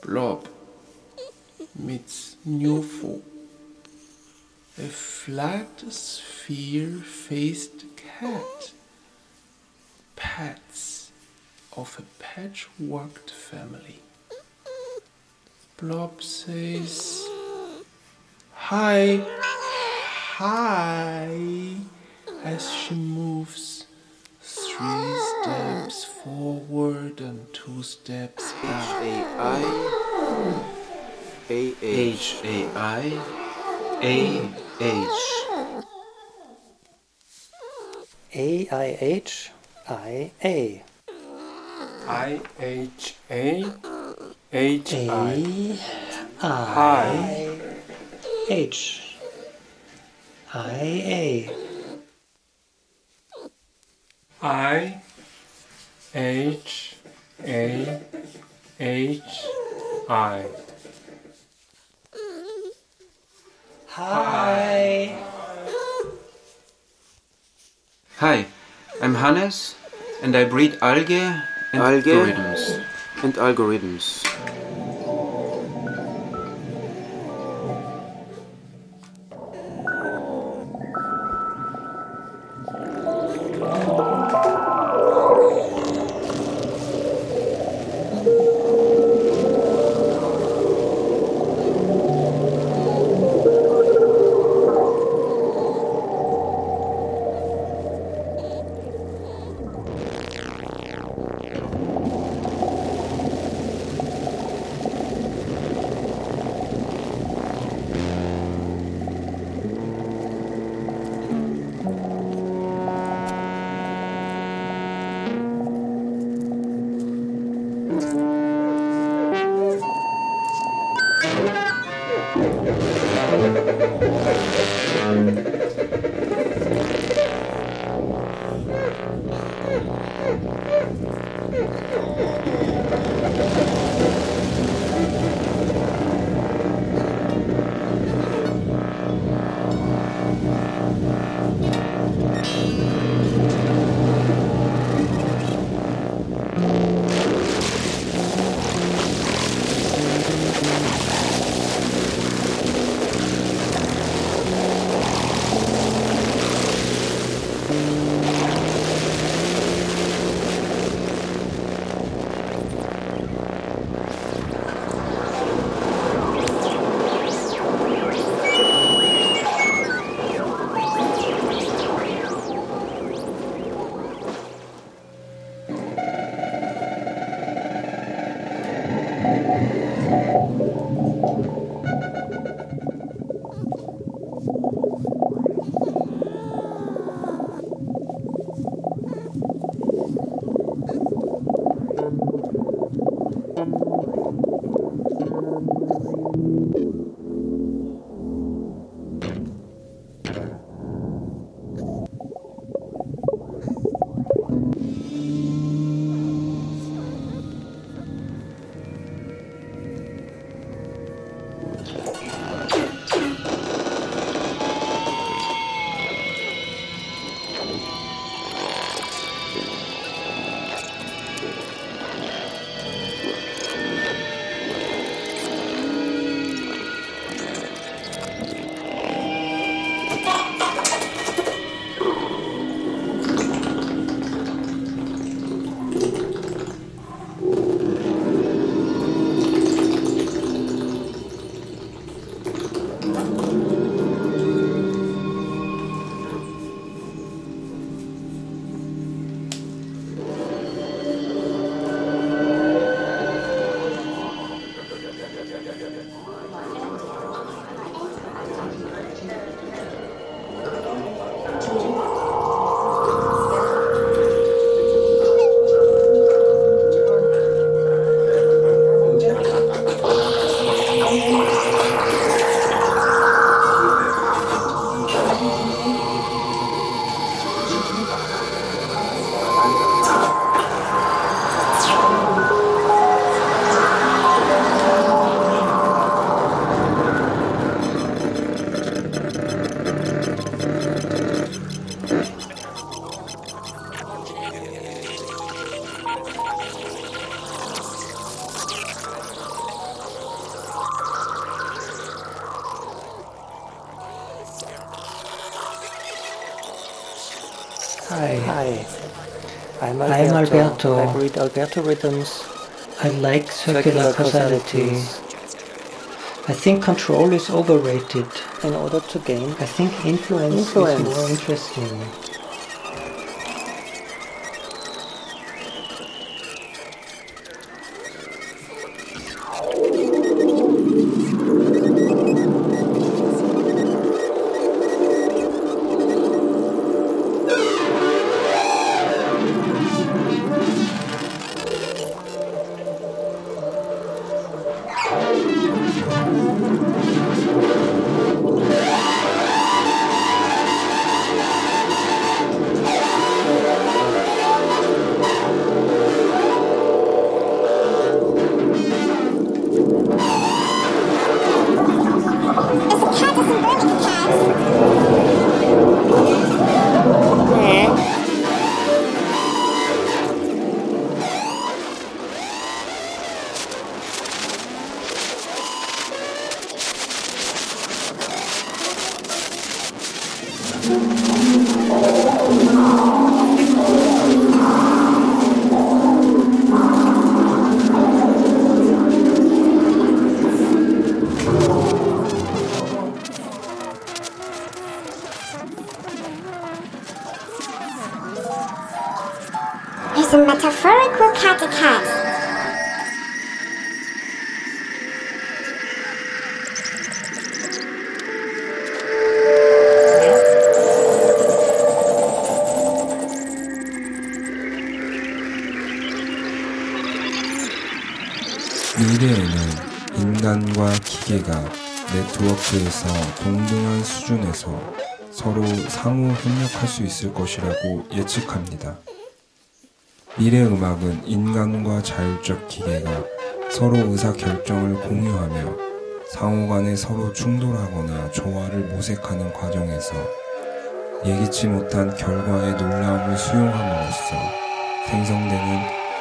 Blob meets Newfo. A flat sphere-faced cat. Pets of a patchworked family. Blob says, Hi, hi, as she moves three steps forward and two steps back. A-I A-H H-A-I A-H A I H I A. I-H-A H-I A Hi. H I A. I H A H I Hi. Hi, I'm Hannes and I breed algae and Algae? algorithms. and algorithms. Hi. Hi. I'm Alberto. I'm Alberto. I read Alberto rhythms. I like circular, causality. I think control is overrated. In order to gain I think influence, Influence. is more interesting. 인간과 기계가 네트워크에서 동등한 수준에서 서로 상호 협력할 수 있을 것이라고 예측합니다. 미래 음악은 인간과 자율적 기계가 서로 의사 결정을 공유하며 상호 간에 서로 충돌하거나 조화를 모색하는 과정에서 예기치 못한 결과의 놀라움을 수용함으로써 생성되는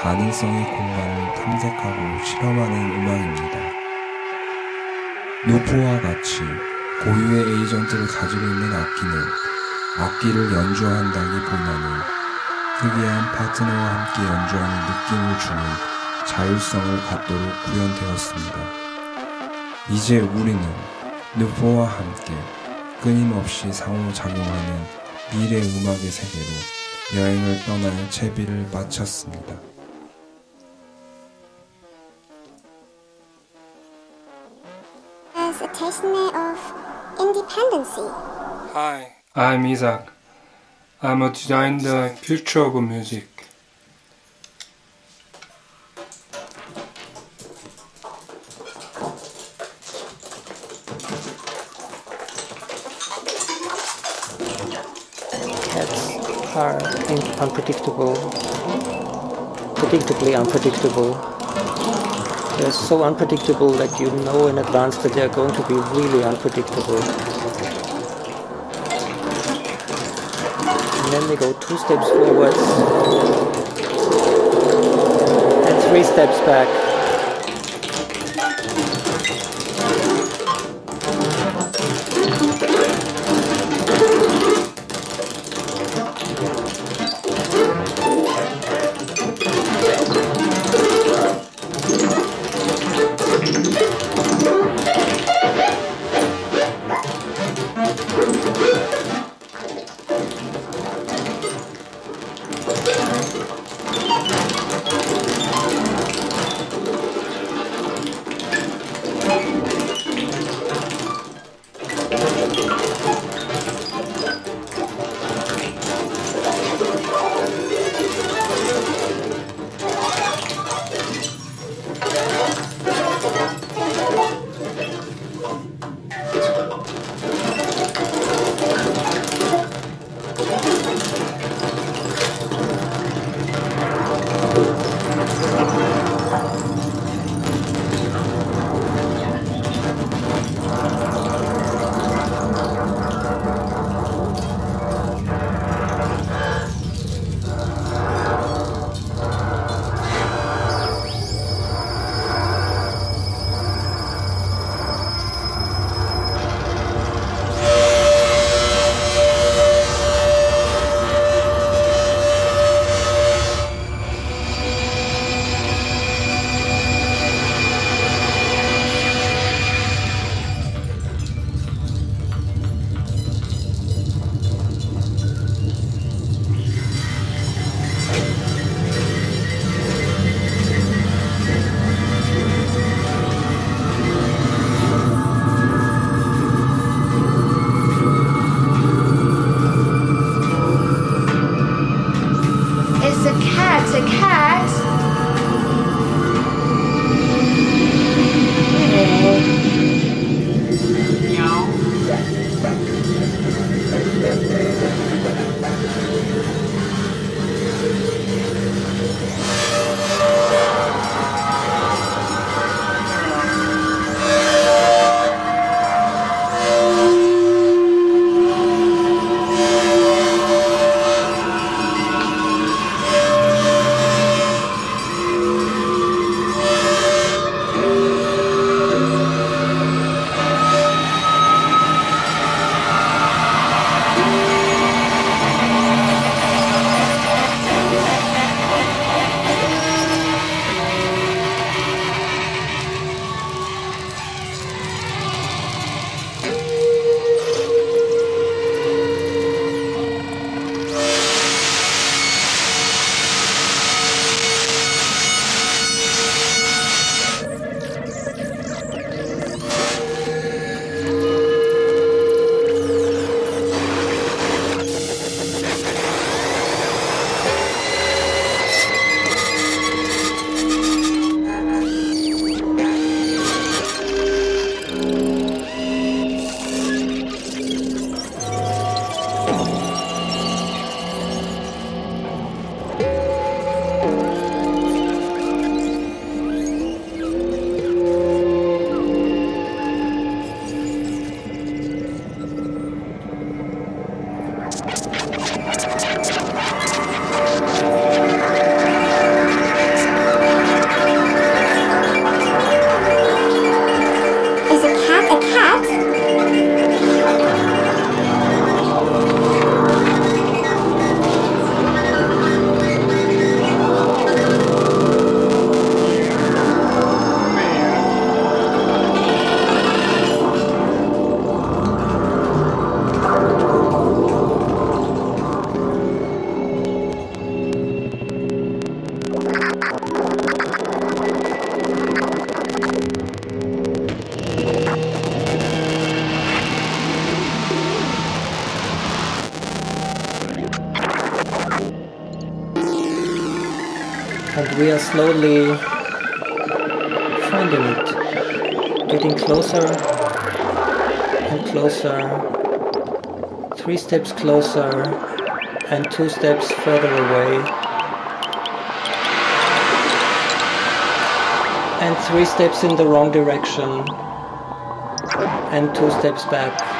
가능성의 공간을 탐색하고 실험하는 음악입니다. 노포와 같이 고유의 에이전트를 가지고 있는 악기는 악기를 연주한다기보다는 특이한 파트너와 함께 연주하는 느낌을 주는 자율성을 갖도록 구현되었습니다. 이제 우리는 누포와 함께 끊임없이 상호작용하는 미래 음악의 세계로 여행을 떠날 채비를 마쳤습니다. As a testament of independency. Hi, I'm Isaac. I'm a designer in future of music. Cats are unpredictable, predictably unpredictable. They're so unpredictable that you know in advance that they're going to be really unpredictable. And then they go two steps forwards and three steps back. Slowly finding it, getting closer and closer, three steps closer and two steps further away. And three steps in the wrong direction and two steps back.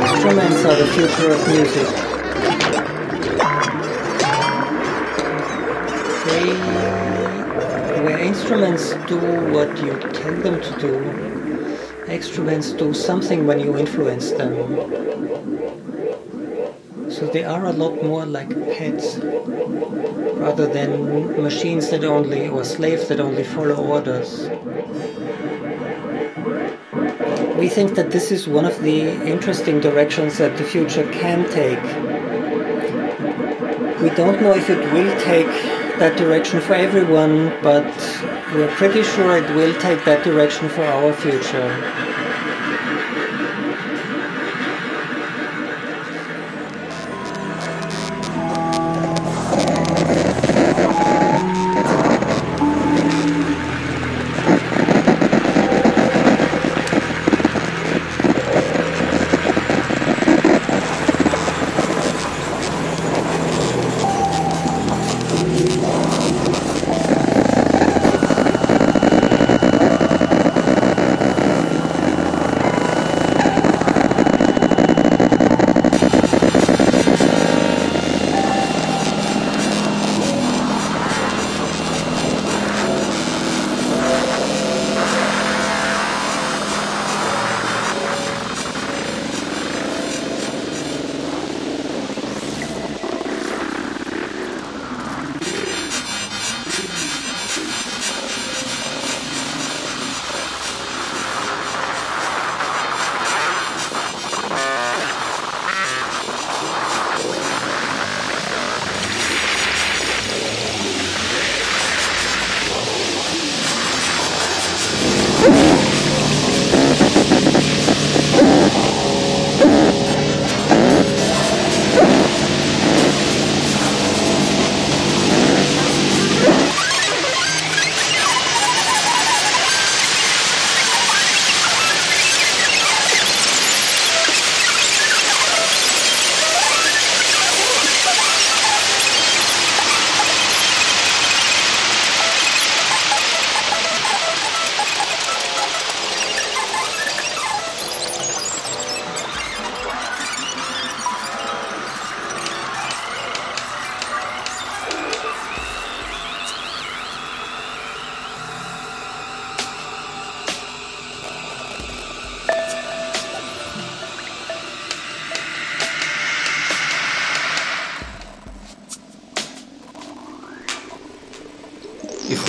Instruments are the future of music. They, where instruments do what you tell them to do, instruments do something when you influence them. So they are a lot more like pets rather than machines that only, or slaves that only follow orders. We think that this is one of the interesting directions that the future can take. We don't know if it will take that direction for everyone, but we're pretty sure it will take that direction for our future.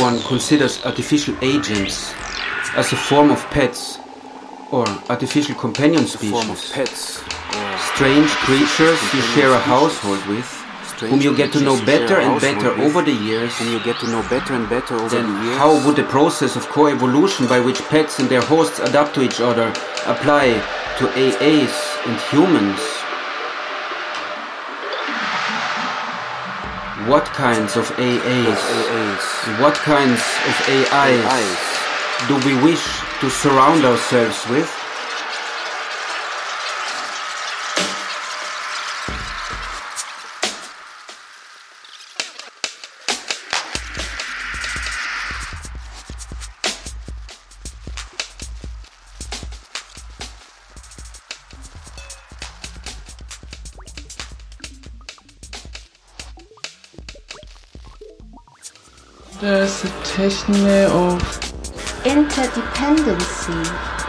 One considers artificial agents as a form of pets or artificial companion species. pets Strange creatures you share a household with, whom you get to know creatures you share better and better over the years, whom you get to know better and better over then the years. how would the process of coevolution by which pets and their hosts adapt to each other apply to AAs and humans? What kinds of AAs, AAs, what kinds of AIs AIs do we wish to surround ourselves with? There's a techne of interdependency,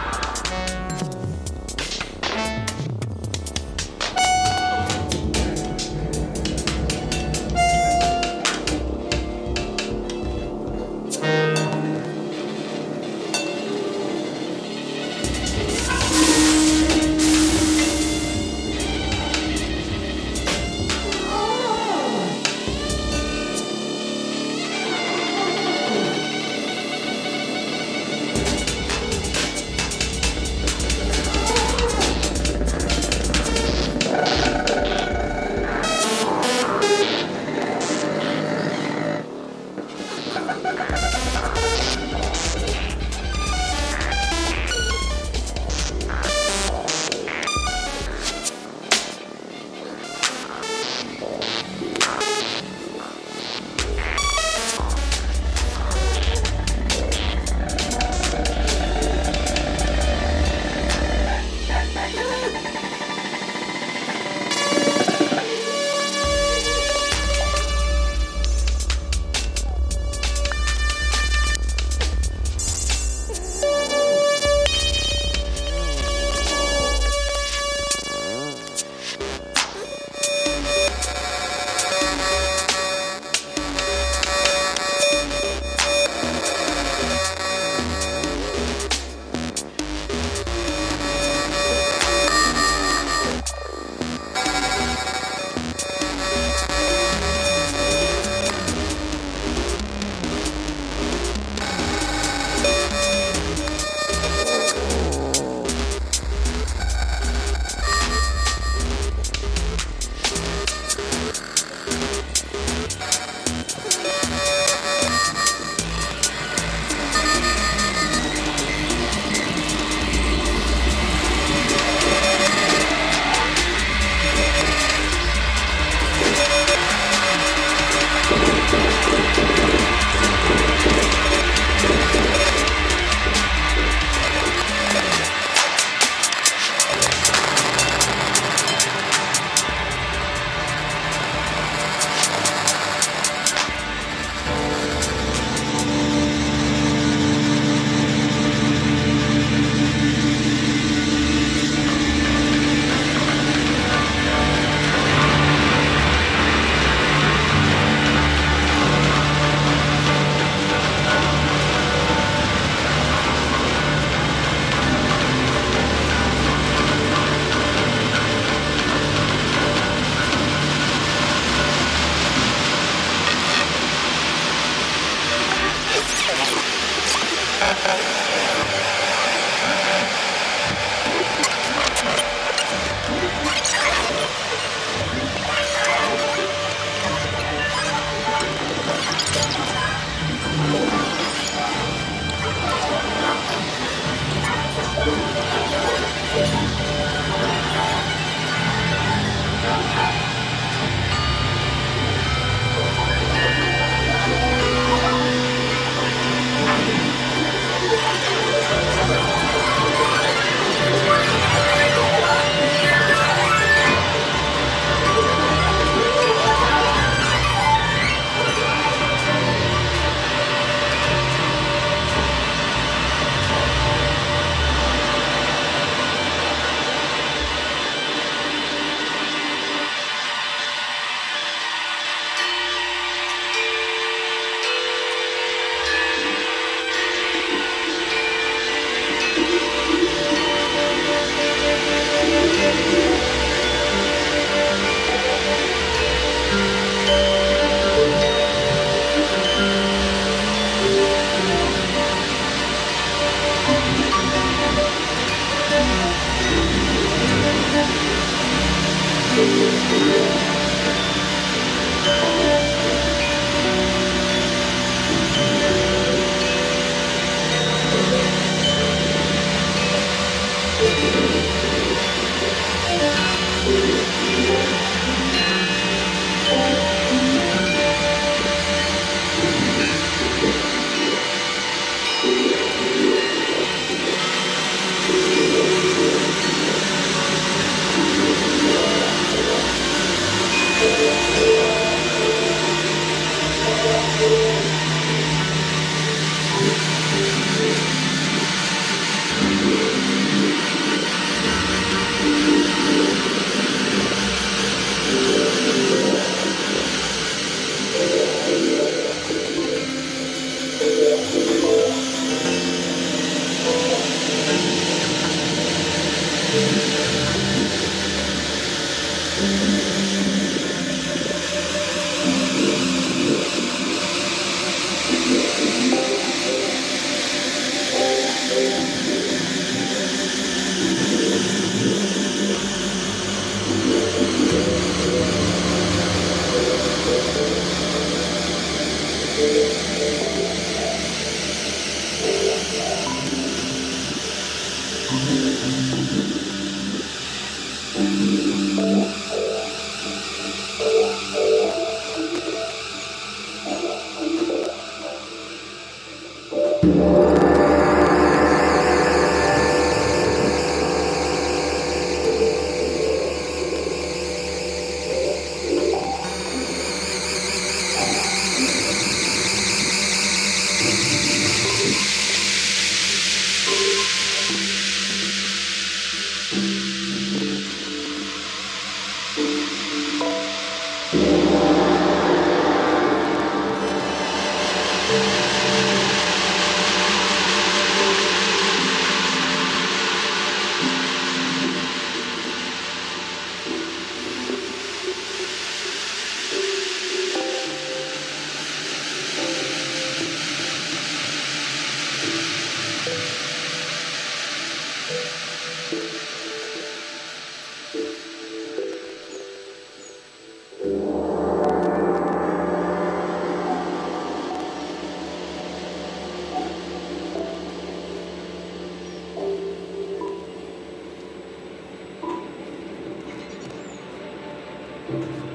Podcast,